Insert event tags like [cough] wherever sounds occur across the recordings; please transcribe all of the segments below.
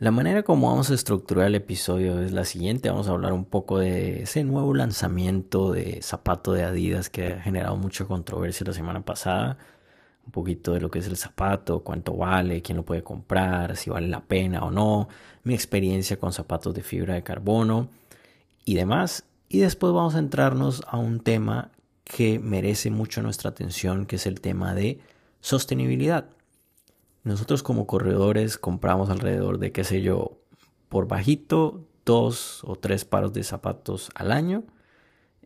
La manera como vamos a estructurar el episodio es la siguiente. Vamos a hablar un poco de ese nuevo lanzamiento de zapato de Adidas que ha generado mucha controversia la semana pasada. Un poquito de lo que es el zapato, cuánto vale, quién lo puede comprar, si vale la pena o no, mi experiencia con zapatos de fibra de carbono y demás. Y después vamos a entrarnos a un tema que merece mucho nuestra atención, que es el tema de sostenibilidad. Nosotros como corredores compramos alrededor de, qué sé yo, por bajito, dos o tres paros de zapatos al año.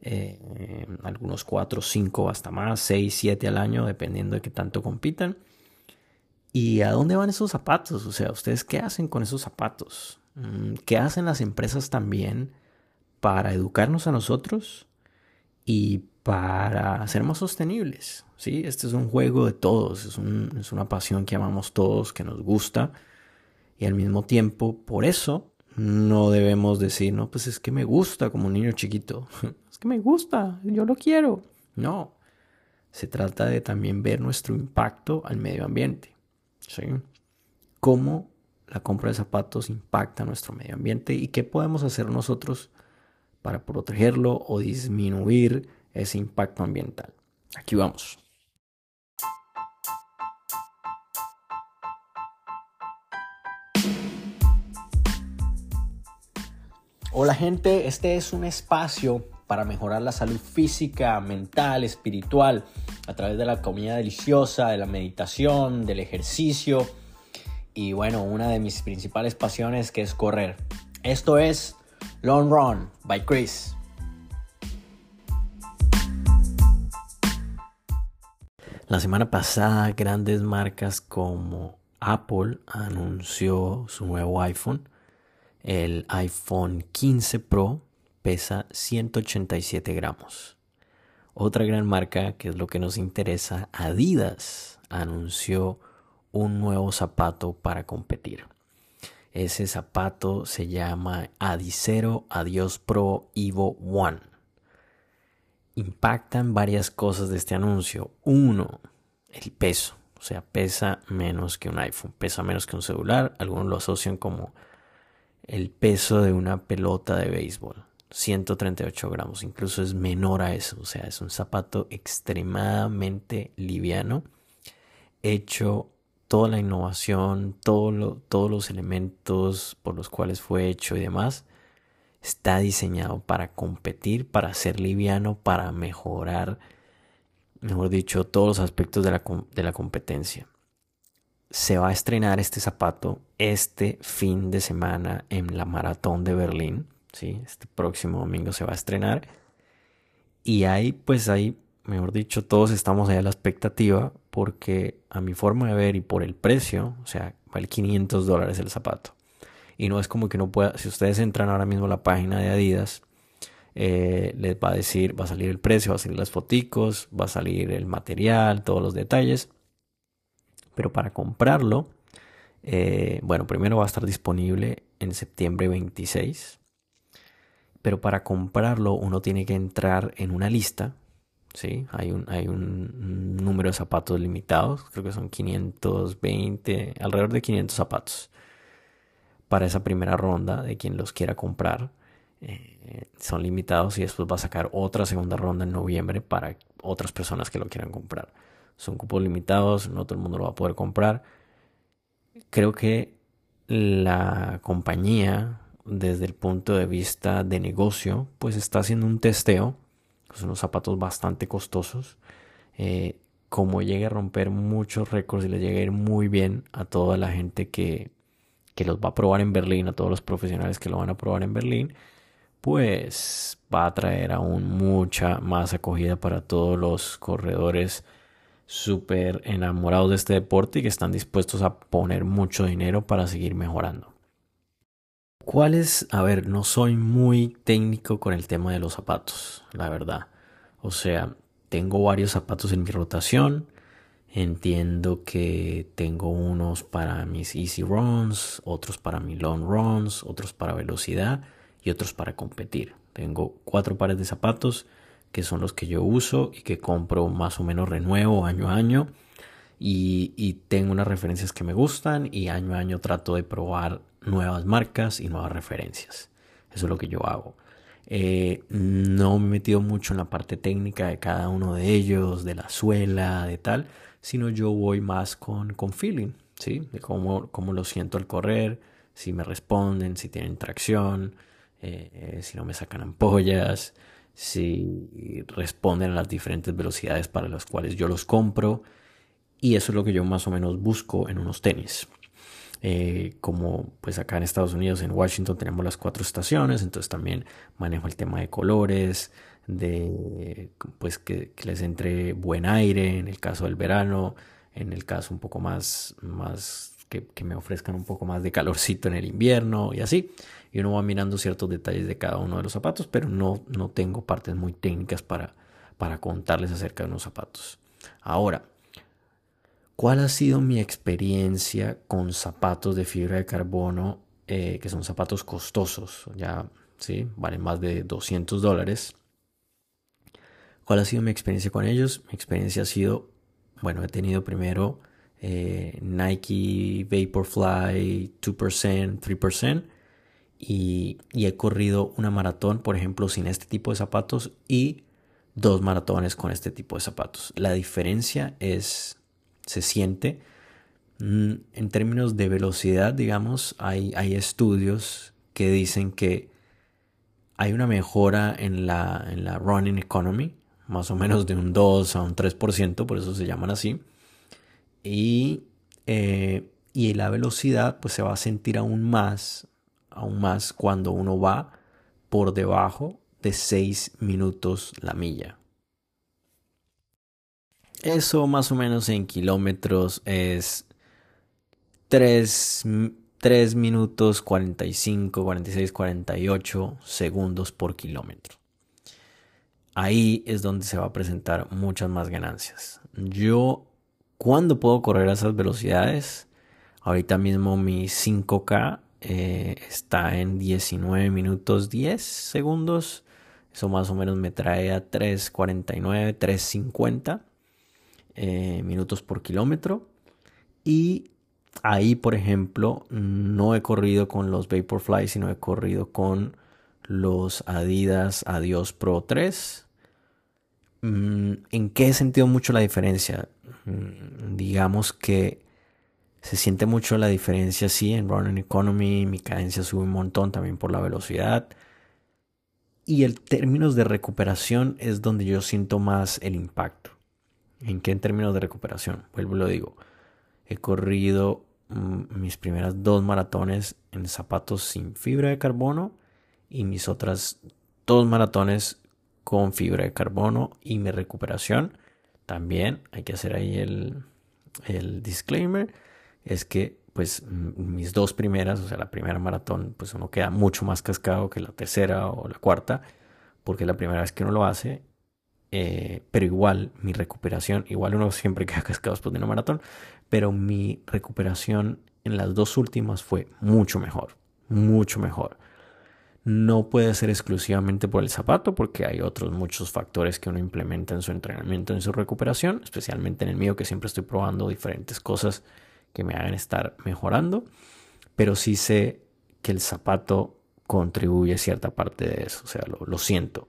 Eh, algunos cuatro, cinco, hasta más, seis, siete al año, dependiendo de qué tanto compitan. ¿Y a dónde van esos zapatos? O sea, ¿ustedes qué hacen con esos zapatos? Mm, ¿Qué hacen las empresas también para educarnos a nosotros y para ser más sostenibles. ¿sí? Este es un juego de todos, es, una pasión que amamos todos, que nos gusta. Y al mismo tiempo, por eso, no debemos decir, no, pues es que me gusta como un niño chiquito. [laughs] es que me gusta, yo lo quiero. No, se trata de también ver nuestro impacto al medio ambiente. ¿sí? Cómo la compra de zapatos impacta nuestro medio ambiente y qué podemos hacer nosotros para protegerlo o disminuir ese impacto ambiental. Aquí vamos. Hola gente, este es un espacio para mejorar la salud física, mental, espiritual, a través de la comida deliciosa, de la meditación, del ejercicio y bueno, una de mis principales pasiones que es correr. Esto es Long Run by Chris. La semana pasada grandes marcas como Apple anunció su nuevo iPhone. El iPhone 15 Pro pesa 187 gramos. Otra gran marca, que es lo que nos interesa, Adidas, anunció un nuevo zapato para competir. Ese zapato se llama Adicero Adios Pro Evo One impactan varias cosas de este anuncio. Uno, el peso. O sea, pesa menos que un iPhone, pesa menos que un celular. Algunos lo asocian como el peso de una pelota de béisbol. 138 gramos, incluso es menor a eso. O sea, es un zapato extremadamente liviano, hecho toda la innovación, todo todos los elementos por los cuales fue hecho y demás está diseñado para competir, para ser liviano, para mejorar, mejor dicho, todos los aspectos de la, de la competencia. Se va a estrenar este zapato este fin de semana en la maratón de Berlín. ¿sí? Este próximo domingo se va a estrenar. Y ahí, pues ahí, mejor dicho, todos estamos ahí a la expectativa porque a mi forma de ver y por el precio, o sea, vale 500 dólares el zapato y no es como que no pueda, si ustedes entran ahora mismo a la página de Adidas, eh, les va a decir, va a salir el precio, va a salir las foticos, va a salir el material, todos los detalles. Pero para comprarlo, eh, bueno, primero va a estar disponible en septiembre 26. Pero para comprarlo uno tiene que entrar en una lista. ¿sí? Hay, un, hay un número de zapatos limitados, creo que son 520, alrededor de 500 zapatos para esa primera ronda de quien los quiera comprar. Eh, son limitados y después va a sacar otra segunda ronda en noviembre para otras personas que lo quieran comprar. Son cupos limitados, no todo el mundo lo va a poder comprar. Creo que la compañía, desde el punto de vista de negocio, pues está haciendo un testeo. Son unos zapatos bastante costosos. Eh, como llegue a romper muchos récords y le llegue a ir muy bien a toda la gente que que los va a probar en Berlín, a todos los profesionales que lo van a probar en Berlín, pues va a traer aún mucha más acogida para todos los corredores súper enamorados de este deporte y que están dispuestos a poner mucho dinero para seguir mejorando. ¿Cuál es? A ver, no soy muy técnico con el tema de los zapatos, la verdad. O sea, tengo varios zapatos en mi rotación. Entiendo que tengo unos para mis easy runs, otros para mis long runs, otros para velocidad y otros para competir. Tengo cuatro pares de zapatos que son los que yo uso y que compro más o menos renuevo año a año. Y, tengo unas referencias que me gustan y año a año trato de probar nuevas marcas y nuevas referencias. Eso es lo que yo hago. Eh, no me he metido mucho en la parte técnica de cada uno de ellos, de la suela, de tal, sino yo voy más con, con feeling, ¿sí? De cómo, cómo lo siento al correr, si me responden, si tienen tracción, eh, si no me sacan ampollas, si responden a las diferentes velocidades para las cuales yo los compro. Y eso es lo que yo más o menos busco en unos tenis. Eh, como pues acá en Estados Unidos, en Washington tenemos las cuatro estaciones, entonces también manejo el tema de colores, de pues que, les entre buen aire en el caso del verano, en el caso un poco más, más que, me ofrezcan un poco más de calorcito en el invierno y así. Y uno va mirando ciertos detalles de cada uno de los zapatos, pero no, no tengo partes muy técnicas para, para contarles acerca de unos zapatos. Ahora, ¿Cuál ha sido mi experiencia con zapatos de fibra de carbono, eh, que son zapatos costosos? Ya, ¿sí? Valen más de 200 dólares. ¿Cuál ha sido mi experiencia con ellos? Mi experiencia ha sido, bueno, he tenido primero eh, Nike Vaporfly 2%, 3%, y, he corrido una maratón, por ejemplo, sin este tipo de zapatos y dos maratones con este tipo de zapatos. La diferencia es se siente. Mm, en términos de velocidad, digamos, hay, estudios que dicen que hay una mejora en en la running economy, más o menos de un 2 a un 3%, por eso se llaman así. Y, eh, y la velocidad pues se va a sentir aún más, aún más cuando uno va por debajo de 6 minutos la milla. Eso más o menos en kilómetros es 3, minutos 45, 46, 48 segundos por kilómetro. Ahí es donde se va a presentar muchas más ganancias. Yo, ¿cuándo puedo correr a esas velocidades? Ahorita mismo mi 5K eh, está en 19 minutos 10 segundos. Eso más o menos me trae a 3.49, 3.50. Eh, minutos por kilómetro. Y ahí, por ejemplo, no he corrido con los Vaporfly, sino he corrido con los Adidas Adios Pro 3. Mm, ¿En qué he sentido mucho la diferencia? Mm, digamos que se siente mucho la diferencia, sí, en Running Economy, mi cadencia sube un montón también por la velocidad. Y en términos de recuperación es donde yo siento más el impacto. ¿En qué en términos de recuperación? Vuelvo y lo digo. He corrido mm, mis primeras dos maratones en zapatos sin fibra de carbono y mis otras dos maratones con fibra de carbono y mi recuperación también hay que hacer ahí el, el disclaimer es que pues mis dos primeras o sea la primera maratón pues uno queda mucho más cascado que la tercera o la cuarta porque la primera vez que uno lo hace eh, pero igual mi recuperación, igual uno siempre [laughs] queda cascado después de una maratón, pero mi recuperación en las dos últimas fue mucho mejor, mucho mejor. No puede ser exclusivamente por el zapato, porque hay otros muchos factores que uno implementa en su entrenamiento, en su recuperación, especialmente en el mío, que siempre estoy probando diferentes cosas que me hagan estar mejorando, pero sí sé que el zapato contribuye cierta parte de eso, o sea, lo siento.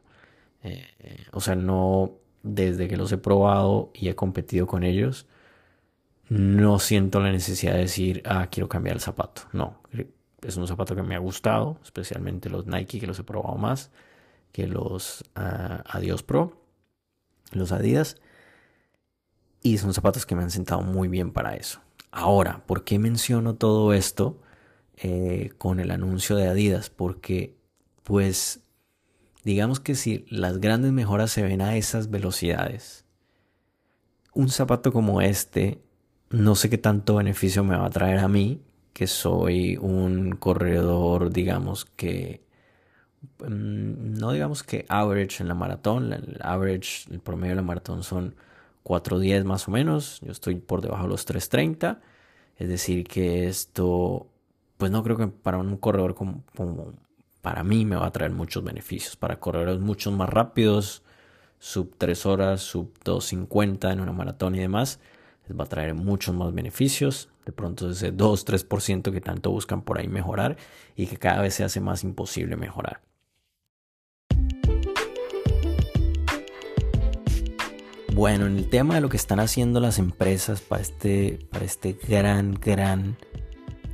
Eh, o sea, no desde que los he probado y he competido con ellos, no siento la necesidad de decir, ah, quiero cambiar el zapato. No, es un zapato que me ha gustado, especialmente los Nike que los he probado más que los uh, Adios Pro, los Adidas. Y son zapatos que me han sentado muy bien para eso. Ahora, ¿por qué menciono todo esto eh, con el anuncio de Adidas? Porque, pues, Digamos que si las grandes mejoras se ven a esas velocidades, un zapato como este, no sé qué tanto beneficio me va a traer a mí, que soy un corredor, digamos que, mm, no digamos que average en la maratón, el average, el promedio de la maratón son 4.10 más o menos, yo estoy por debajo de los 3.30, es decir que esto, pues no creo que para un corredor como, para mí me va a traer muchos beneficios. Para corredores mucho más rápidos, sub 3 horas, sub 2.50 en una maratón y demás, les va a traer muchos más beneficios. De pronto ese 2-3% que tanto buscan por ahí mejorar y que cada vez se hace más imposible mejorar. Bueno, en el tema de lo que están haciendo las empresas para este, para este gran, gran,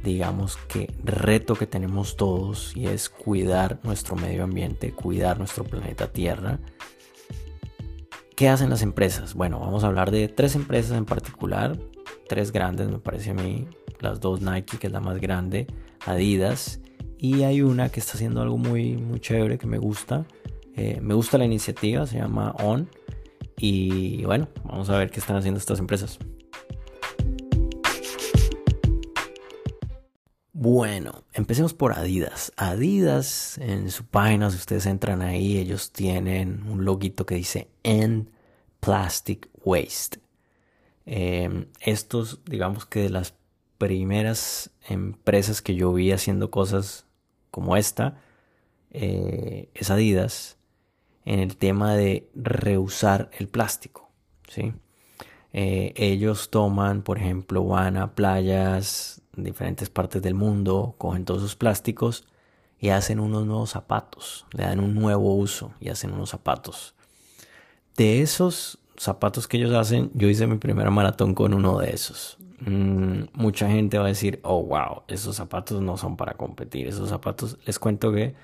digamos que reto que tenemos todos y es cuidar nuestro medio ambiente, cuidar nuestro planeta Tierra. ¿Qué hacen las empresas? Bueno, vamos a hablar de tres empresas en particular, tres grandes me parece a mí, las dos Nike, que es la más grande, Adidas, y hay una que está haciendo algo muy, muy chévere que me gusta. Eh, me gusta la iniciativa, se llama On y bueno, vamos a ver qué están haciendo estas empresas. Bueno, empecemos por Adidas. Adidas, en su página, si ustedes entran ahí, ellos tienen un loguito que dice End Plastic Waste. Em, estos, digamos que de las primeras empresas que yo vi haciendo cosas como esta, eh, es Adidas en el tema de reusar el plástico. ¿sí? Eh, ellos toman, por ejemplo, van a playas en diferentes partes del mundo, cogen todos sus plásticos y hacen unos nuevos zapatos, le dan un nuevo uso y hacen unos zapatos. De esos zapatos que ellos hacen, yo hice mi primera maratón con uno de esos. Mm, mucha gente va a decir, oh wow, esos zapatos no son para competir. Esos zapatos, les cuento que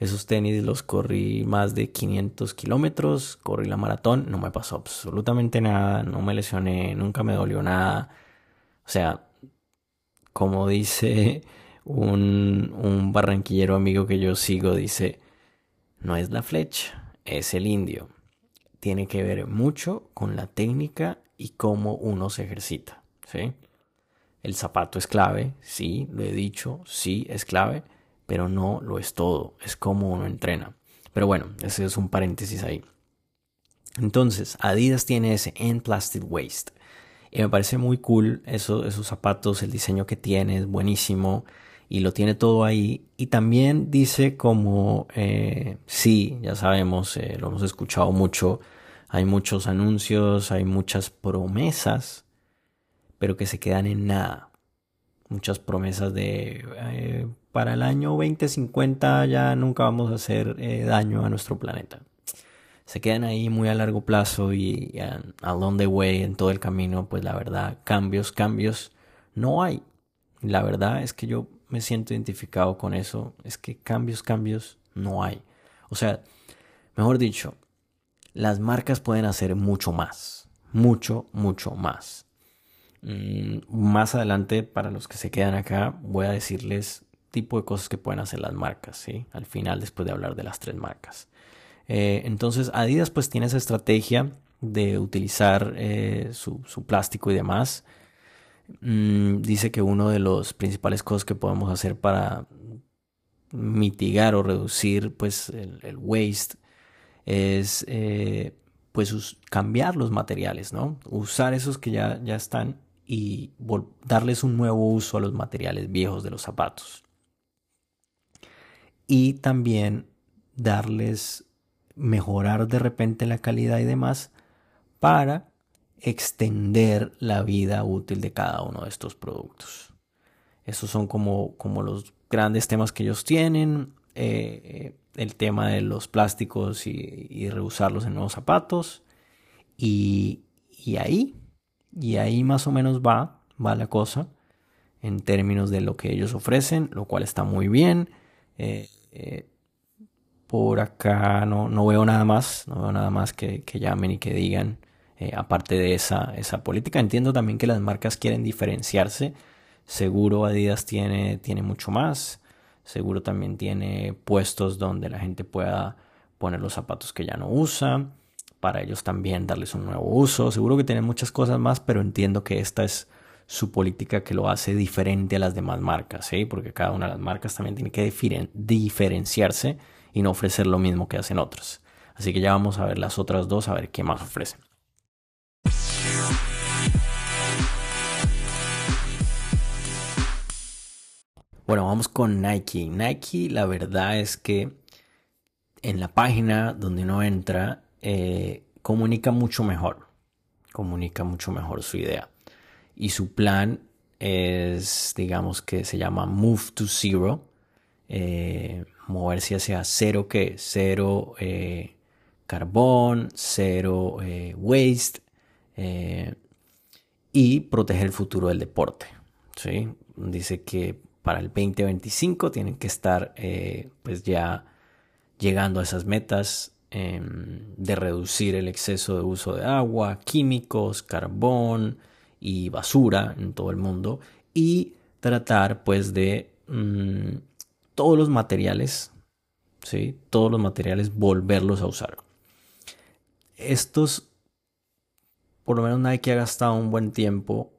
esos tenis los corrí más de 500 kilómetros, corrí la maratón, no me pasó absolutamente nada, no me lesioné, nunca me dolió nada. O sea, como dice un, un barranquillero amigo que yo sigo, dice, no es la flecha, es el indio. Tiene que ver mucho con la técnica y cómo uno se ejercita. ¿sí? El zapato es clave, sí, lo he dicho, sí, es clave pero no lo es todo, es como uno entrena. Pero bueno, ese es un paréntesis ahí. Entonces, Adidas tiene ese End Plastic Waste. Y me parece muy cool eso, esos zapatos, el diseño que tiene es buenísimo y lo tiene todo ahí. Y también dice como, eh, sí, ya sabemos, eh, lo hemos escuchado mucho, hay muchos anuncios, hay muchas promesas, pero que se quedan en nada. Muchas promesas de eh, para el año 2050 ya nunca vamos a hacer daño a nuestro planeta. Se quedan ahí muy a largo plazo y along the way, en todo el camino, pues la verdad, cambios, cambios no hay. La verdad es que yo me siento identificado con eso, es que cambios, cambios no hay. O sea, mejor dicho, las marcas pueden hacer mucho más, mucho, mucho más. Mm, más adelante, para los que se quedan acá, voy a decirles tipo de cosas que pueden hacer las marcas, ¿sí? Al final, después de hablar de las tres marcas. Eh, entonces, Adidas pues tiene esa estrategia de utilizar eh, su, plástico y demás. Mm, dice que uno de los principales cosas que podemos hacer para mitigar o reducir pues el, waste es eh, pues cambiar los materiales, ¿no? Usar esos que ya, ya están y darles un nuevo uso a los materiales viejos de los zapatos y también darles, mejorar de repente la calidad y demás para extender la vida útil de cada uno de estos productos. Esos son como, como los grandes temas que ellos tienen. Eh, el tema de los plásticos y, reusarlos en nuevos zapatos. Y, y, ahí, y ahí más o menos va, va la cosa en términos de lo que ellos ofrecen, lo cual está muy bien. Eh, eh, por acá no, no, veo nada más, no veo nada más que, llamen y que digan, eh, aparte de esa, esa política. Entiendo también que las marcas quieren diferenciarse. Seguro Adidas tiene, tiene mucho más. Seguro también tiene puestos donde la gente pueda poner los zapatos que ya no usa. Para ellos también darles un nuevo uso. Seguro que tienen muchas cosas más, pero entiendo que esta es su política que lo hace diferente a las demás marcas, ¿sí? porque cada una de las marcas también tiene que diferenciarse y no ofrecer lo mismo que hacen otras. Así que ya vamos a ver las otras dos, a ver qué más ofrecen. Bueno, vamos con Nike. Nike, la verdad es que en la página donde uno entra, eh, comunica mucho mejor. Comunica mucho mejor su idea y su plan es, digamos que se llama Move to Zero, eh, moverse hacia cero que cero eh, carbón, cero eh, waste y proteger el futuro del deporte. ¿sí? Dice que para el 2025 tienen que estar pues ya llegando a esas metas em, de reducir el exceso de uso de agua, químicos, carbón y basura en todo el mundo y tratar pues de mm, todos los materiales, ¿sí? todos los materiales volverlos a usar. Estos, por lo menos Nike ha gastado un buen tiempo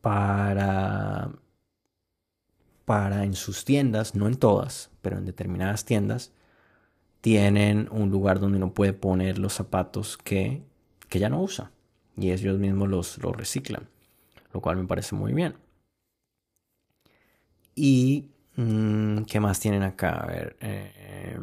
para, para en sus tiendas, no en todas, pero en determinadas tiendas, tienen un lugar donde uno puede poner los zapatos que, que ya no usa y ellos mismos los, reciclan, lo cual me parece muy bien. Y Mm, ¿Qué más tienen acá? A ver. Eh,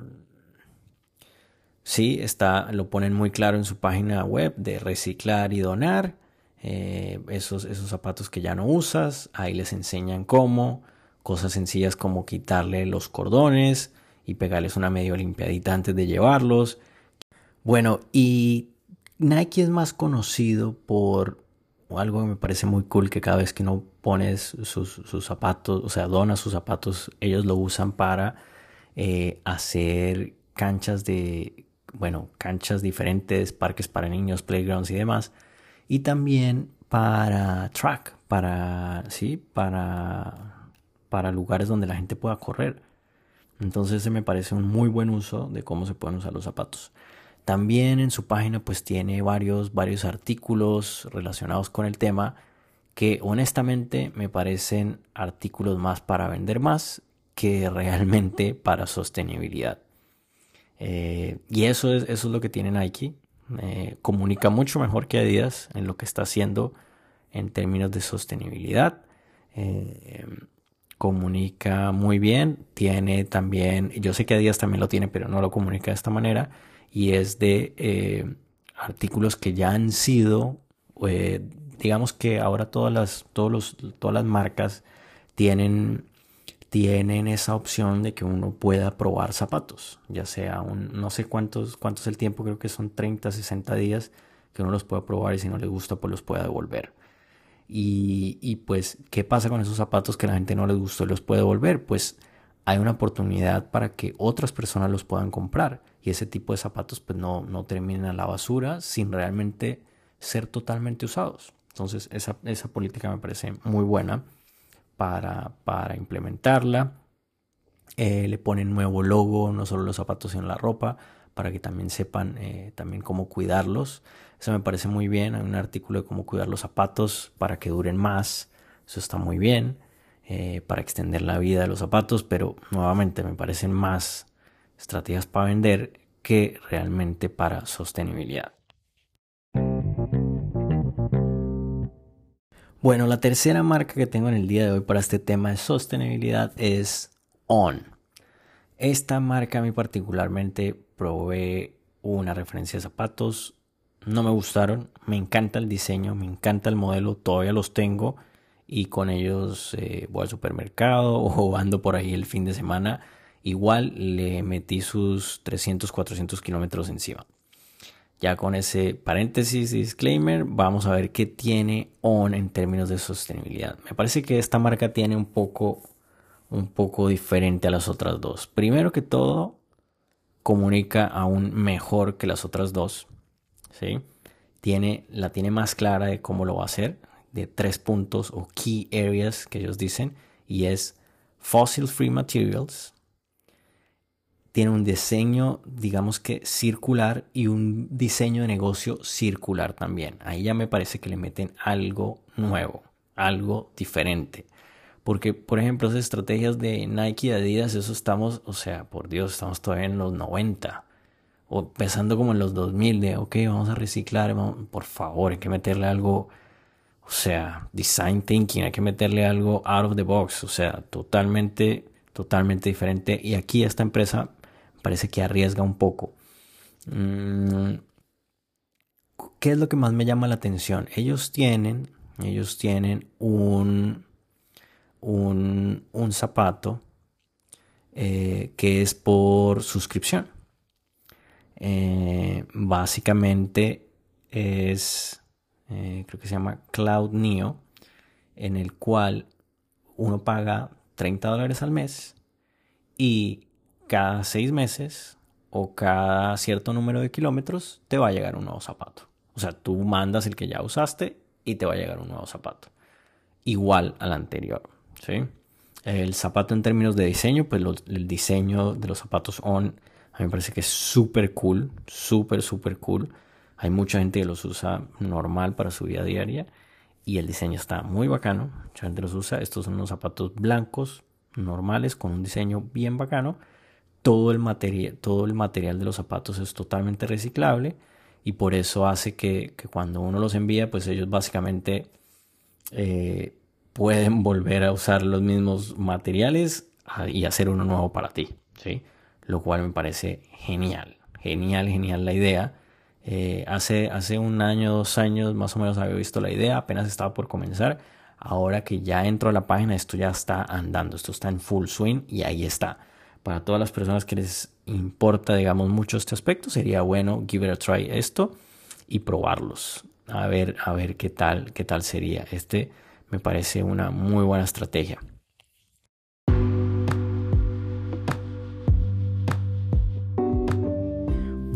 sí, está, lo ponen muy claro en su página web de reciclar y donar. Eh, esos, esos zapatos que ya no usas, ahí les enseñan cómo. Cosas sencillas como quitarle los cordones y pegarles una medio limpiadita antes de llevarlos. Bueno, y Nike es más conocido por algo que me parece muy cool que cada vez que uno pone sus, zapatos, o sea, dona sus zapatos, ellos lo usan para eh, hacer canchas de, bueno, canchas diferentes, parques para niños, playgrounds y demás. Y también para track, para, sí, para, para lugares donde la gente pueda correr. Entonces se me parece un muy buen uso de cómo se pueden usar los zapatos. También en su página pues tiene varios, varios artículos relacionados con el tema que honestamente me parecen artículos más para vender más que [laughs] realmente para sostenibilidad. Eh, y eso es, eso es lo que tiene Nike. Eh, comunica mucho mejor que Adidas en lo que está haciendo en términos de sostenibilidad. Eh, comunica muy bien. Tiene también, yo sé que Adidas también lo tiene, pero no lo comunica de esta manera y es de eh, artículos que ya han sido, eh, digamos que ahora todas las, todos los, todas las marcas tienen, tienen esa opción de que uno pueda probar zapatos, ya sea un, no sé cuántos, cuánto es el tiempo, creo que son 30, 60 días que uno los pueda probar y si no le gusta pues los pueda devolver. Y, pues, ¿qué pasa con esos zapatos que la gente no les gustó y los puede devolver? Pues hay una oportunidad para que otras personas los puedan comprar y ese tipo de zapatos pues no, no terminen a la basura sin realmente ser totalmente usados. Entonces esa, esa política me parece muy buena para, para implementarla. Eh, le ponen nuevo logo, no solo los zapatos sino la ropa, para que también sepan eh, también cómo cuidarlos. Eso me parece muy bien. Hay un artículo de cómo cuidar los zapatos para que duren más. Eso está muy bien. Eh, para extender la vida de los zapatos, pero nuevamente me parecen más estrategias para vender que realmente para sostenibilidad. Bueno, la tercera marca que tengo en el día de hoy para este tema de sostenibilidad es On. Esta marca a mí particularmente probé una referencia de zapatos, no me gustaron, me encanta el diseño, me encanta el modelo, todavía los tengo y con ellos eh, voy al supermercado [laughs] o ando por ahí el fin de semana, igual le metí sus 300, 400 kilómetros encima. Ya con ese paréntesis disclaimer, vamos a ver qué tiene ON en términos de sostenibilidad. Me parece que esta marca tiene un poco, un poco diferente a las otras dos. Primero que todo, comunica aún mejor que las otras dos. Tiene, la tiene más clara de cómo lo va a hacer de tres puntos o key areas que ellos dicen y es fossil free materials. Tiene un diseño, digamos que circular y un diseño de negocio circular también. Ahí ya me parece que le meten algo nuevo, algo diferente. Porque, por ejemplo, esas estrategias de Nike y Adidas, eso estamos, o sea, por Dios, estamos todavía en los 90. O empezando como en los 2000, de, ok, vamos a reciclar, por favor, hay que meterle algo o sea, design thinking, hay que meterle algo out of the box, o sea, totalmente, totalmente diferente. Y aquí esta empresa parece que arriesga un poco. Mm, ¿Qué es lo que más me llama la atención? Ellos tienen, Ellos tienen un, un, zapato eh, que es por suscripción. Eh, básicamente es, eh, creo que se llama Cloud Neo, en el cual uno paga 30 dólares al mes y cada seis meses o cada cierto número de kilómetros te va a llegar un nuevo zapato. O sea, tú mandas el que ya usaste y te va a llegar un nuevo zapato. Igual al anterior. ¿sí? El zapato en términos de diseño, pues el diseño de los zapatos On a mí me parece que es súper cool, súper, súper cool. Hay mucha gente que los usa normal para su vida diaria y el diseño está muy bacano. Mucha gente los usa. Estos son unos zapatos blancos, normales, con un diseño bien bacano. Todo el, material, todo el material de los zapatos es totalmente reciclable y por eso hace que, cuando uno los envía, pues ellos básicamente eh, pueden [laughs] volver a usar los mismos materiales y hacer uno nuevo para ti, ¿sí? Lo cual me parece genial, genial, genial la idea. Eh, hace, hace un año, dos años más o menos había visto la idea, apenas estaba por comenzar. Ahora que ya entro a la página, esto ya está andando, esto está en full swing y ahí está. Para todas las personas que les importa, digamos, mucho este aspecto, sería bueno give it a try esto y probarlos. A ver, a ver qué tal, qué tal sería. Este me parece una muy buena estrategia.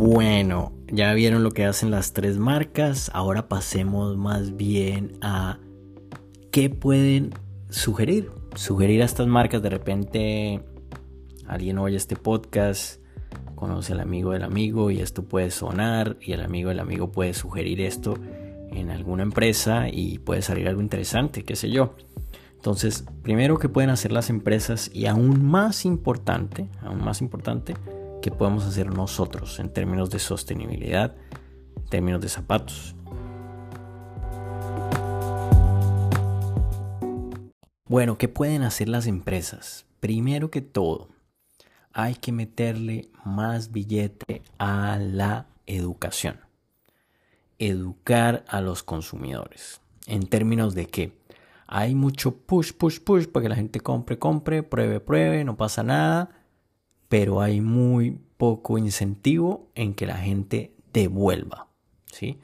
Bueno, ya vieron lo que hacen las tres marcas. Ahora pasemos más bien a qué pueden sugerir. Sugerir a estas marcas de repente alguien oye este podcast, conoce al amigo del amigo y esto puede sonar y el amigo del amigo puede sugerir esto en alguna empresa y puede salir algo interesante, qué sé yo. Entonces, primero que pueden hacer las empresas y aún más importante, aún más importante, que podemos hacer nosotros en términos de sostenibilidad, en términos de zapatos. Bueno, ¿qué pueden hacer las empresas? Primero que todo, hay que meterle más billete a la educación. Educar a los consumidores. En términos de que hay mucho push, push, push para que la gente compre, compre, pruebe, pruebe, no pasa nada. Pero hay muy poco incentivo en que la gente devuelva. ¿sí?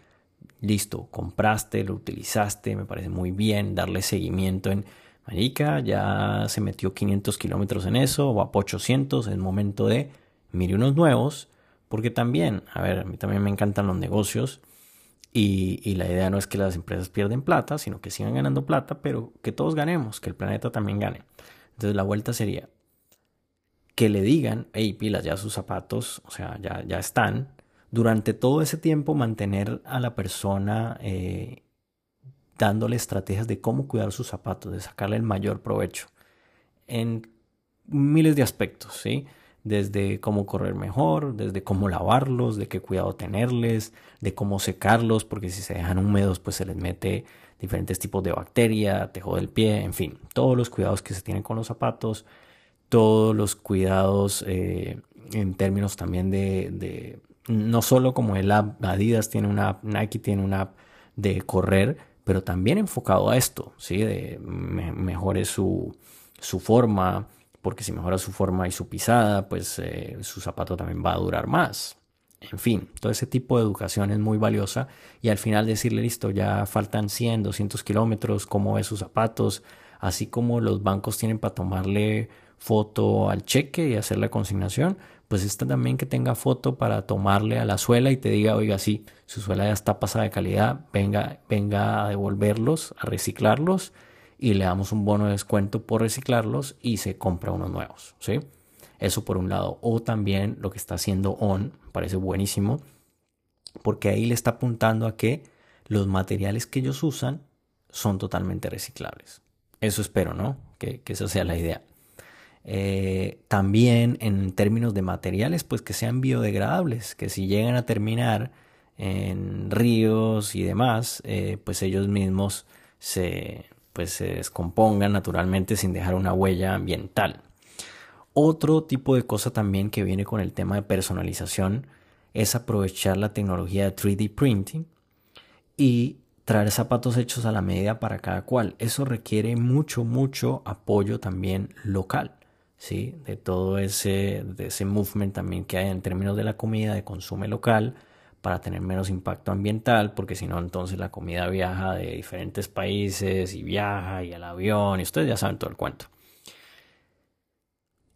Listo, compraste, lo utilizaste, me parece muy bien darle seguimiento en Marica, ya se metió 500 kilómetros en eso, va por 800, es momento de mire unos nuevos, porque también, a ver, a mí también me encantan los negocios y, y, la idea no es que las empresas pierden plata, sino que sigan ganando plata, pero que todos ganemos, que el planeta también gane. Entonces la vuelta sería que le digan, hey, pilas, ya sus zapatos, o sea, ya, ya están. Durante todo ese tiempo mantener a la persona eh, dándole estrategias de cómo cuidar sus zapatos, de sacarle el mayor provecho en miles de aspectos, ¿sí? Desde cómo correr mejor, desde cómo lavarlos, de qué cuidado tenerles, de cómo secarlos, porque si se dejan húmedos, pues se les mete diferentes tipos de bacteria, tejo del pie, en fin, todos los cuidados que se tienen con los zapatos, todos los cuidados eh, en términos también de, no solo como el app, Adidas tiene una app, Nike tiene una app de correr, pero también enfocado a esto, ¿sí? De mejore su, su, forma, porque si mejora su forma y su pisada, pues eh, su zapato también va a durar más. En fin, todo ese tipo de educación es muy valiosa y al final decirle, listo, ya faltan 100, 200 kilómetros, cómo ve sus zapatos, así como los bancos tienen para tomarle foto al cheque y hacer la consignación, pues esta también que tenga foto para tomarle a la suela y te diga, oiga, sí, su suela ya está pasada de calidad, venga, venga a devolverlos, a reciclarlos y le damos un bono de descuento por reciclarlos y se compra unos nuevos, ¿sí? Eso por un lado. O también lo que está haciendo ON, parece buenísimo, porque ahí le está apuntando a que los materiales que ellos usan son totalmente reciclables. Eso espero, ¿no? Que, que esa sea la idea. Eh, también en términos de materiales, pues que sean biodegradables, que si llegan a terminar en ríos y demás, eh, pues ellos mismos se, pues se descompongan naturalmente sin dejar una huella ambiental. Otro tipo de cosa también que viene con el tema de personalización es aprovechar la tecnología de 3D printing y traer zapatos hechos a la medida para cada cual. Eso requiere mucho, mucho apoyo también local, ¿sí? De todo ese, de ese movement también que hay en términos de la comida, de consumo local, para tener menos impacto ambiental, porque si no, entonces la comida viaja de diferentes países y viaja y al avión, y ustedes ya saben todo el cuento.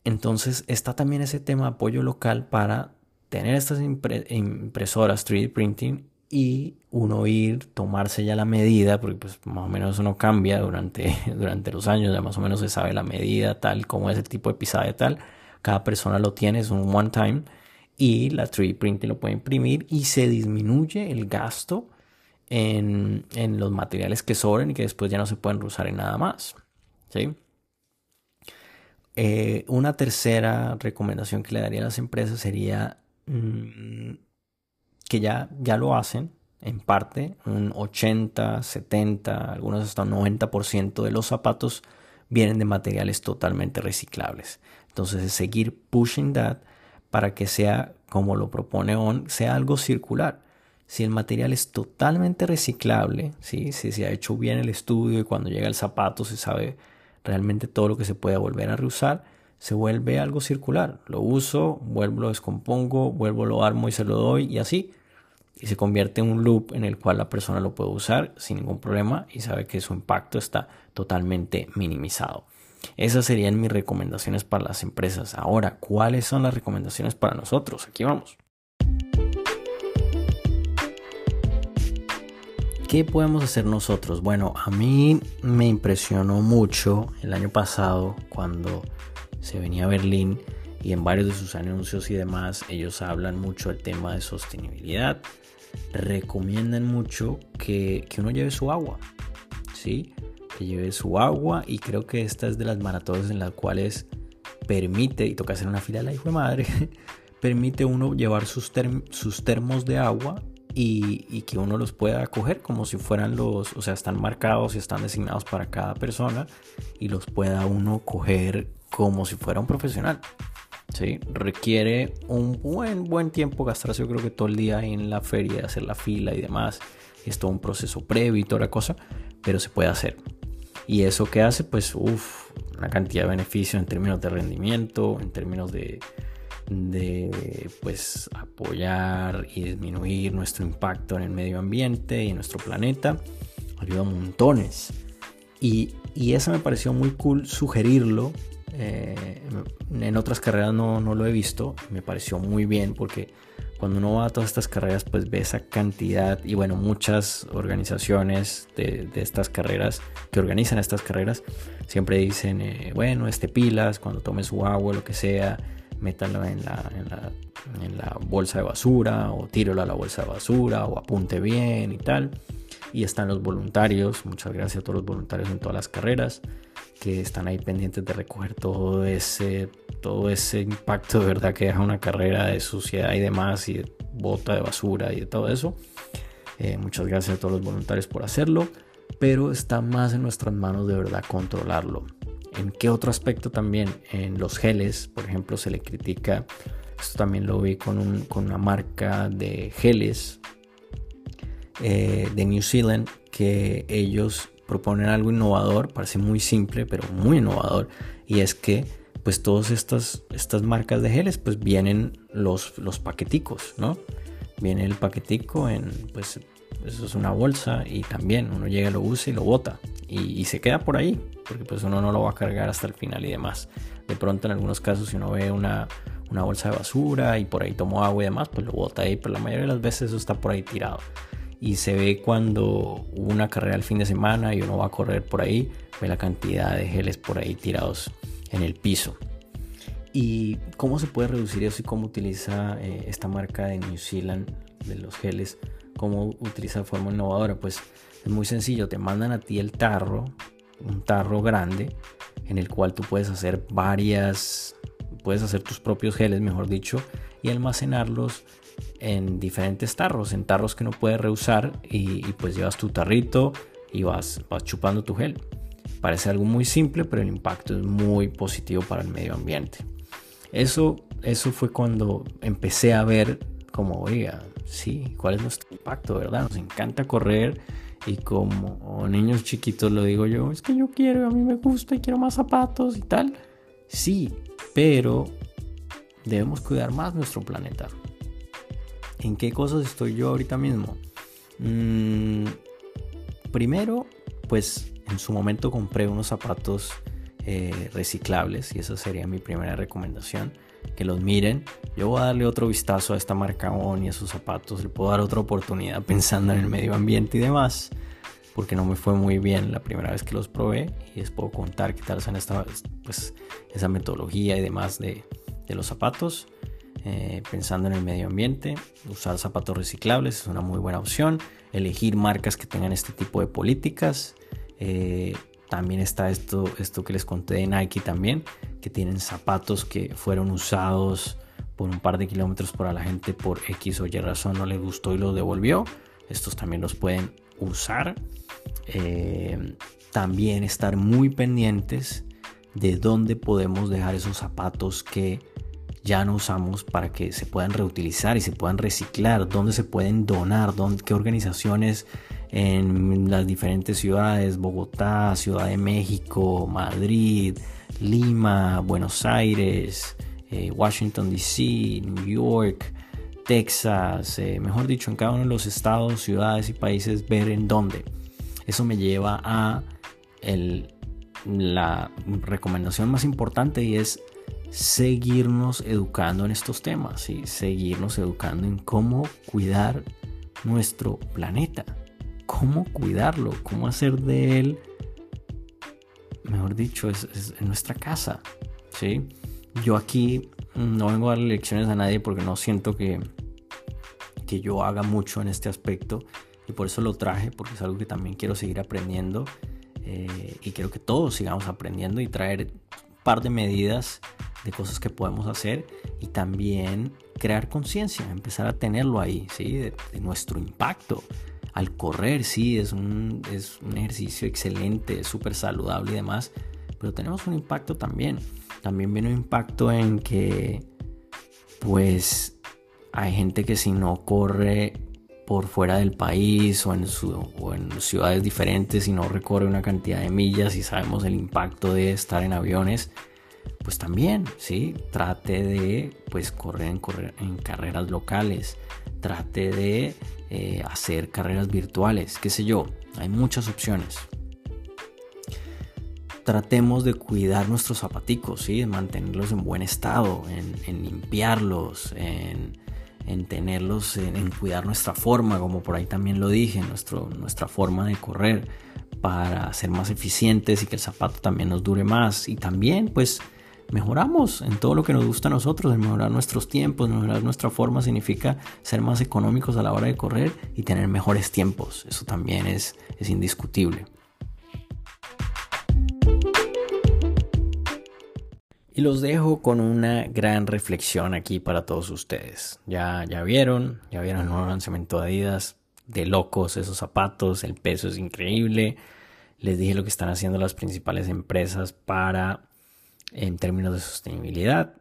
Entonces está también ese tema de apoyo local para tener estas impresoras 3D printing y uno ir, tomarse ya la medida, porque pues más o menos uno cambia durante, [laughs] durante los años, ya más o menos se sabe la medida tal, como es el tipo de pisada y tal, cada persona lo tiene, es un one time, y la 3D printing lo puede imprimir y se disminuye el gasto en, en los materiales que sobren y que después ya no se pueden usar en nada más. ¿sí? Eh, una tercera recomendación que le daría a las empresas sería mm, que ya, ya lo hacen en parte, un 80, 70, algunos hasta un 90% de los zapatos vienen de materiales totalmente reciclables. Entonces es seguir pushing that para que sea, como lo propone ON, sea algo circular. Si el material es totalmente reciclable, si se ha hecho bien el estudio y cuando llega el zapato se sabe realmente todo lo que se puede volver a reusar, se vuelve algo circular. Lo uso, vuelvo, lo descompongo, vuelvo, lo armo y se lo doy y así y se convierte en un loop en el cual la persona lo puede usar sin ningún problema y sabe que su impacto está totalmente minimizado. Esas serían mis recomendaciones para las empresas. Ahora, ¿cuáles son las recomendaciones para nosotros? Aquí vamos. ¿Qué podemos hacer nosotros? Bueno, a mí me impresionó mucho el año pasado cuando se venía a Berlín y en varios de sus anuncios y demás ellos hablan mucho del tema de sostenibilidad recomiendan mucho que, uno lleve su agua, ¿sí? Que lleve su agua y creo que esta es de las maratones en las cuales permite, y toca hacer una fila de la hijo de madre, [laughs] permite uno llevar sus, sus termos de agua y, y, que uno los pueda coger como si fueran los, o sea, están marcados y están designados para cada persona y los pueda uno coger como si fuera un profesional. ¿Sí? Requiere un buen, buen tiempo gastarse, yo creo que todo el día en la feria, hacer la fila y demás. Es todo un proceso previo y toda la cosa, pero se puede hacer. Y eso que hace, pues, uff, una cantidad de beneficios en términos de rendimiento, en términos de, de pues apoyar y disminuir nuestro impacto en el medio ambiente y en nuestro planeta ayuda montones y, y eso me pareció muy cool sugerirlo eh, en otras carreras no, no, lo he visto, me pareció muy bien porque cuando uno va a todas estas carreras pues ve esa cantidad y bueno, muchas organizaciones de, de estas carreras que organizan estas carreras siempre dicen, eh, bueno, este pilas, cuando tome su agua, lo que sea, métalo en la, en la, en la bolsa de basura o tíralo a la bolsa de basura o apunte bien y tal. Y están los voluntarios, muchas gracias a todos los voluntarios en todas las carreras que están ahí pendientes de recoger todo ese, todo ese impacto de verdad que deja una carrera de suciedad y demás y de bota de basura y de todo eso. Eh, muchas gracias a todos los voluntarios por hacerlo, pero está más en nuestras manos de verdad controlarlo. ¿En qué otro aspecto también? En los geles, por ejemplo, se le critica, esto también lo vi con, un, con una marca de geles eh, de New Zealand, que ellos proponen algo innovador, parece muy simple, pero muy innovador, y es que pues todas estas, estas marcas de geles pues vienen los, los paqueticos, ¿no? Viene el paquetico en, pues eso es una bolsa y también uno llega, lo usa y lo bota y, se queda por ahí, porque pues uno no lo va a cargar hasta el final y demás. De pronto en algunos casos si uno ve una, una bolsa de basura y por ahí tomó agua y demás, pues lo bota ahí, pero la mayoría de las veces eso está por ahí tirado y se ve cuando hubo una carrera el fin de semana y uno va a correr por ahí, ve la cantidad de geles por ahí tirados en el piso. ¿Y cómo se puede reducir eso y cómo utiliza eh, esta marca de New Zealand de los geles? ¿Cómo utiliza de forma innovadora? Pues es muy sencillo, te mandan a ti el tarro, un tarro grande, en el cual tú puedes hacer varias, puedes hacer tus propios geles, mejor dicho, y almacenarlos en diferentes tarros, en tarros que no puedes reusar y, pues llevas tu tarrito y vas, vas chupando tu gel. Parece algo muy simple, pero el impacto es muy positivo para el medio ambiente. Eso, eso fue cuando empecé a ver como, oiga, sí, cuál es nuestro impacto, ¿verdad? Nos encanta correr Y como niños chiquitos lo digo yo, es que yo quiero, a mí me gusta y quiero más zapatos y tal. Sí, pero debemos cuidar más nuestro planeta. ¿En qué cosas estoy yo ahorita mismo? Mm, primero, pues en su momento compré unos zapatos eh, reciclables y esa sería mi primera recomendación. Que los miren. Yo voy a darle otro vistazo a esta marca ON y a sus zapatos. Le puedo dar otra oportunidad [laughs] pensando en el medio ambiente y demás. Porque no me fue muy bien la primera vez que los probé. Y les puedo contar qué tal son esta, pues, esa metodología y demás de, de los zapatos. Eh, pensando en el medio ambiente, usar zapatos reciclables es una muy buena opción. Elegir marcas que tengan este tipo de políticas. Eh, también está esto, esto que les conté de Nike también, que tienen zapatos que fueron usados por un par de kilómetros para la gente por X o Y razón no les gustó y los devolvió. Estos también los pueden usar. Eh, también estar muy pendientes de dónde podemos dejar esos zapatos que ya no usamos para que se puedan reutilizar y se puedan reciclar, dónde se pueden donar, dónde, qué organizaciones en las diferentes ciudades, Bogotá, Ciudad de México, Madrid, Lima, Buenos Aires, eh, Washington DC, New York, Texas, eh, mejor dicho, en cada uno de los estados, ciudades y países, ver en dónde. Eso me lleva a la recomendación más importante y es seguirnos educando en estos temas y seguirnos educando en cómo cuidar nuestro planeta, cómo cuidarlo, cómo hacer de él, mejor dicho, es, nuestra casa. ¿sí? Yo aquí no vengo a dar lecciones a nadie porque no siento que, que yo haga mucho en este aspecto y por eso lo traje, porque es algo que también quiero seguir aprendiendo eh, y quiero que todos sigamos aprendiendo y traer un par de medidas de cosas que podemos hacer y también crear conciencia, empezar a tenerlo ahí, ¿sí? De, nuestro impacto. Al correr, sí, es un, es un ejercicio excelente, súper saludable y demás, pero tenemos un impacto también. También viene un impacto en que, pues, hay gente que si no corre por fuera del país o en, su, o en ciudades diferentes, si no recorre una cantidad de millas y sabemos el impacto de estar en aviones, pues también, ¿sí? Trate de pues correr en, en carreras locales, trate de eh, hacer carreras virtuales, qué sé yo, hay muchas opciones. Tratemos de cuidar nuestros zapaticos, ¿sí? De mantenerlos en buen estado, en, limpiarlos, en, tenerlos, en, cuidar nuestra forma, como por ahí también lo dije, nuestro, nuestra forma de correr para ser más eficientes y que el zapato también nos dure más. Y también, pues, mejoramos en todo lo que nos gusta a nosotros, mejorar nuestros tiempos, mejorar nuestra forma significa ser más económicos a la hora de correr y tener mejores tiempos. Eso también es, es indiscutible. Y los dejo con una gran reflexión aquí para todos ustedes. Ya, ya vieron, ya vieron el nuevo lanzamiento de Adidas, de locos esos zapatos, el peso es increíble. Les dije lo que están haciendo las principales empresas para en términos de sostenibilidad.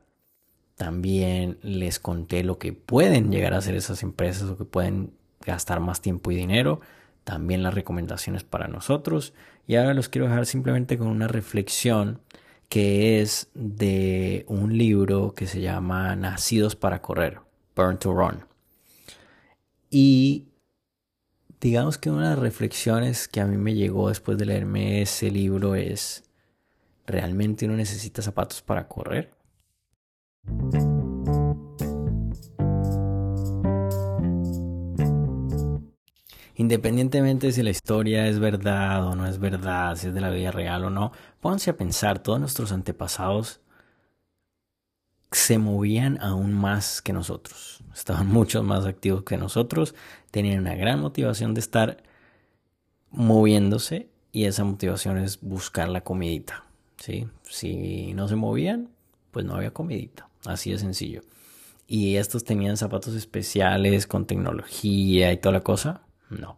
También les conté lo que pueden llegar a hacer esas empresas o que pueden gastar más tiempo y dinero. También las recomendaciones para nosotros. Y ahora los quiero dejar simplemente con una reflexión que es de un libro que se llama Nacidos para Correr, Burn to Run. Y digamos que una de las reflexiones que a mí me llegó después de leerme ese libro es ¿Realmente uno necesita zapatos para correr? Independientemente de si la historia es verdad o no es verdad, si es de la vida real o no, pónganse a pensar, todos nuestros antepasados se movían aún más que nosotros, estaban [laughs] mucho más activos que nosotros, tenían una gran motivación de estar moviéndose y esa motivación es buscar la comidita. Si no se movían, pues no había comidita. Así de sencillo. ¿Y estos tenían zapatos especiales con tecnología y toda la cosa? No.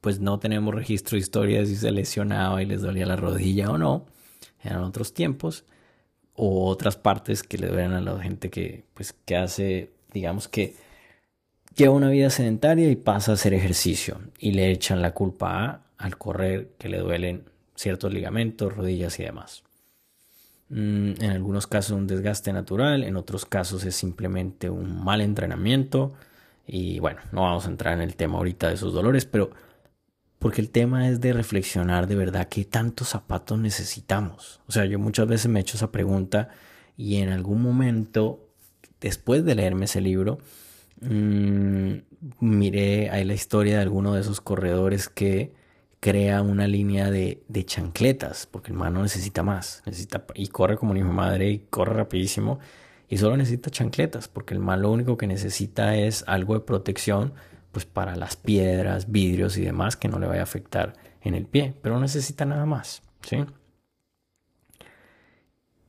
pues no tenemos registro de historia de si se lesionaba y les dolía la rodilla o no. Eran otros tiempos. O otras partes que le duelen a la gente que, pues, que hace, digamos que lleva una vida sedentaria y pasa a hacer ejercicio y le echan la culpa a al correr que le duelen ciertos ligamentos, rodillas y demás. Mm, en algunos casos un desgaste natural, en otros casos es simplemente un mal entrenamiento y bueno, no vamos a entrar en el tema ahorita de esos dolores, pero porque el tema es de reflexionar de verdad qué tantos zapatos necesitamos. O sea, yo muchas veces me he hecho esa pregunta y en algún momento, después de leerme ese libro, mmm, miré ahí la historia de alguno de esos corredores que crea una línea de, chancletas, porque el man no necesita más, necesita y corre como mi madre y corre rapidísimo y solo necesita chancletas, porque el man lo único que necesita es algo de protección pues para las piedras, vidrios y demás que no le vaya a afectar en el pie, pero no necesita nada más, ¿sí?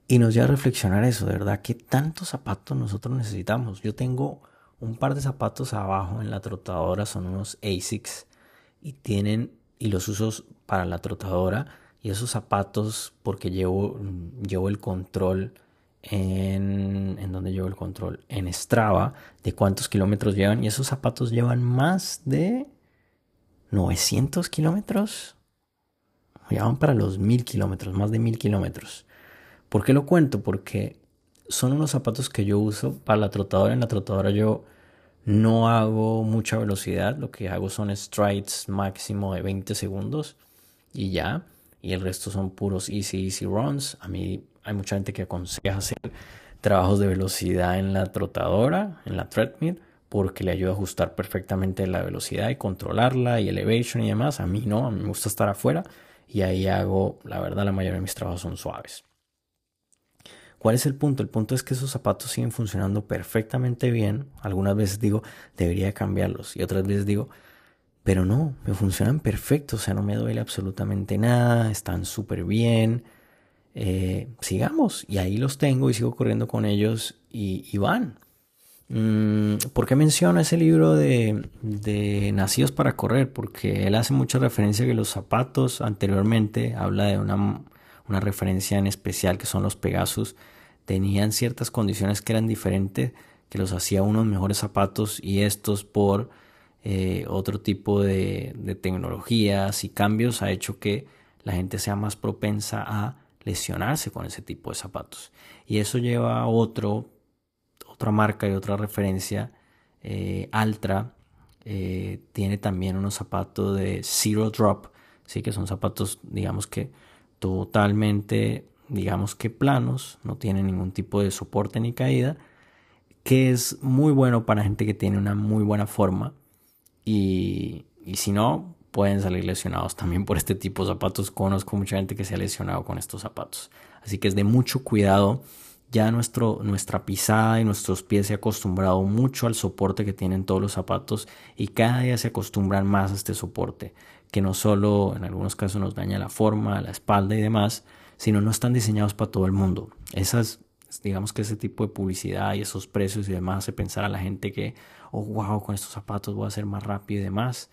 Y nos lleva a reflexionar eso, de verdad, ¿qué tantos zapatos nosotros necesitamos? Yo tengo un par de zapatos abajo en la trotadora, son unos ASICS y tienen y los uso para la trotadora y esos zapatos porque llevo, llevo el control en, en donde llevo el control en Strava de cuántos kilómetros llevan y esos zapatos llevan más de 900 kilómetros llevan para los 1000 kilómetros más de 1000 kilómetros ¿por qué lo cuento? porque son unos zapatos que yo uso para la trotadora en la trotadora yo no hago mucha velocidad, lo que hago son strides máximo de 20 segundos y ya. Y el resto son puros easy, easy runs. A mí hay mucha gente que aconseja hacer trabajos de velocidad en la trotadora, en la treadmill, porque le ayuda a ajustar perfectamente la velocidad y controlarla y elevation y demás. A mí no, a mí me gusta estar afuera y ahí hago, la verdad, la mayoría de mis trabajos son suaves. ¿Cuál es el punto? El punto es que esos zapatos siguen funcionando perfectamente bien. Algunas veces digo, debería cambiarlos. Y otras veces digo, pero no, me funcionan perfecto. O sea, no me duele absolutamente nada. Están súper bien. Eh, sigamos. Y ahí los tengo y sigo corriendo con ellos y, van. Mm, ¿Por qué menciona ese libro de, de, Nacidos para Correr? Porque él hace mucha referencia a que los zapatos anteriormente habla de una, una referencia en especial que son los Pegasus tenían ciertas condiciones que eran diferentes, que los hacía unos mejores zapatos y estos por eh, otro tipo de, tecnologías y cambios ha hecho que la gente sea más propensa a lesionarse con ese tipo de zapatos. Y eso lleva a otro, otra marca y otra referencia. Eh, Altra eh, tiene también unos zapatos de Zero Drop, ¿sí? que son zapatos, digamos que totalmente digamos que planos, no tiene ningún tipo de soporte ni caída, que es muy bueno para gente que tiene una muy buena forma y, si no, pueden salir lesionados también por este tipo de zapatos. Conozco mucha gente que se ha lesionado con estos zapatos. Así que es de mucho cuidado. Ya nuestro, nuestra pisada y nuestros pies se han acostumbrado mucho al soporte que tienen todos los zapatos y cada día se acostumbran más a este soporte, que no solo en algunos casos nos daña la forma, la espalda y demás, sino no están diseñados para todo el mundo. Esas, digamos que ese tipo de publicidad y esos precios y demás hace pensar a la gente que, oh, wow, con estos zapatos voy a ser más rápido y demás.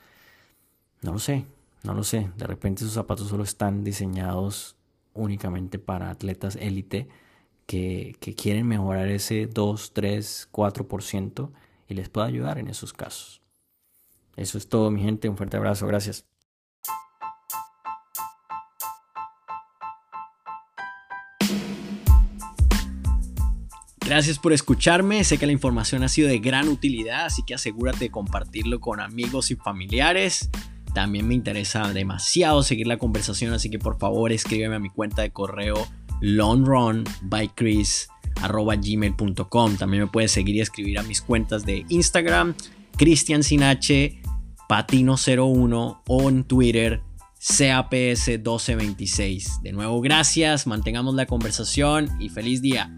No lo sé, no lo sé. De repente esos zapatos solo están diseñados únicamente para atletas élite que, que, quieren mejorar ese 2, 3, 4% y les puede ayudar en esos casos. Eso es todo, mi gente. Un fuerte abrazo. Gracias. Gracias por escucharme, sé que la información ha sido de gran utilidad, así que asegúrate de compartirlo con amigos y familiares. También me interesa demasiado seguir la conversación, así que por favor escríbeme a mi cuenta de correo longrunbychris.gmail.com También me puedes seguir y escribir a mis cuentas de Instagram, Cristian Sinache, Patino01 o en Twitter, CAPS1226. De nuevo, gracias, mantengamos la conversación y feliz día.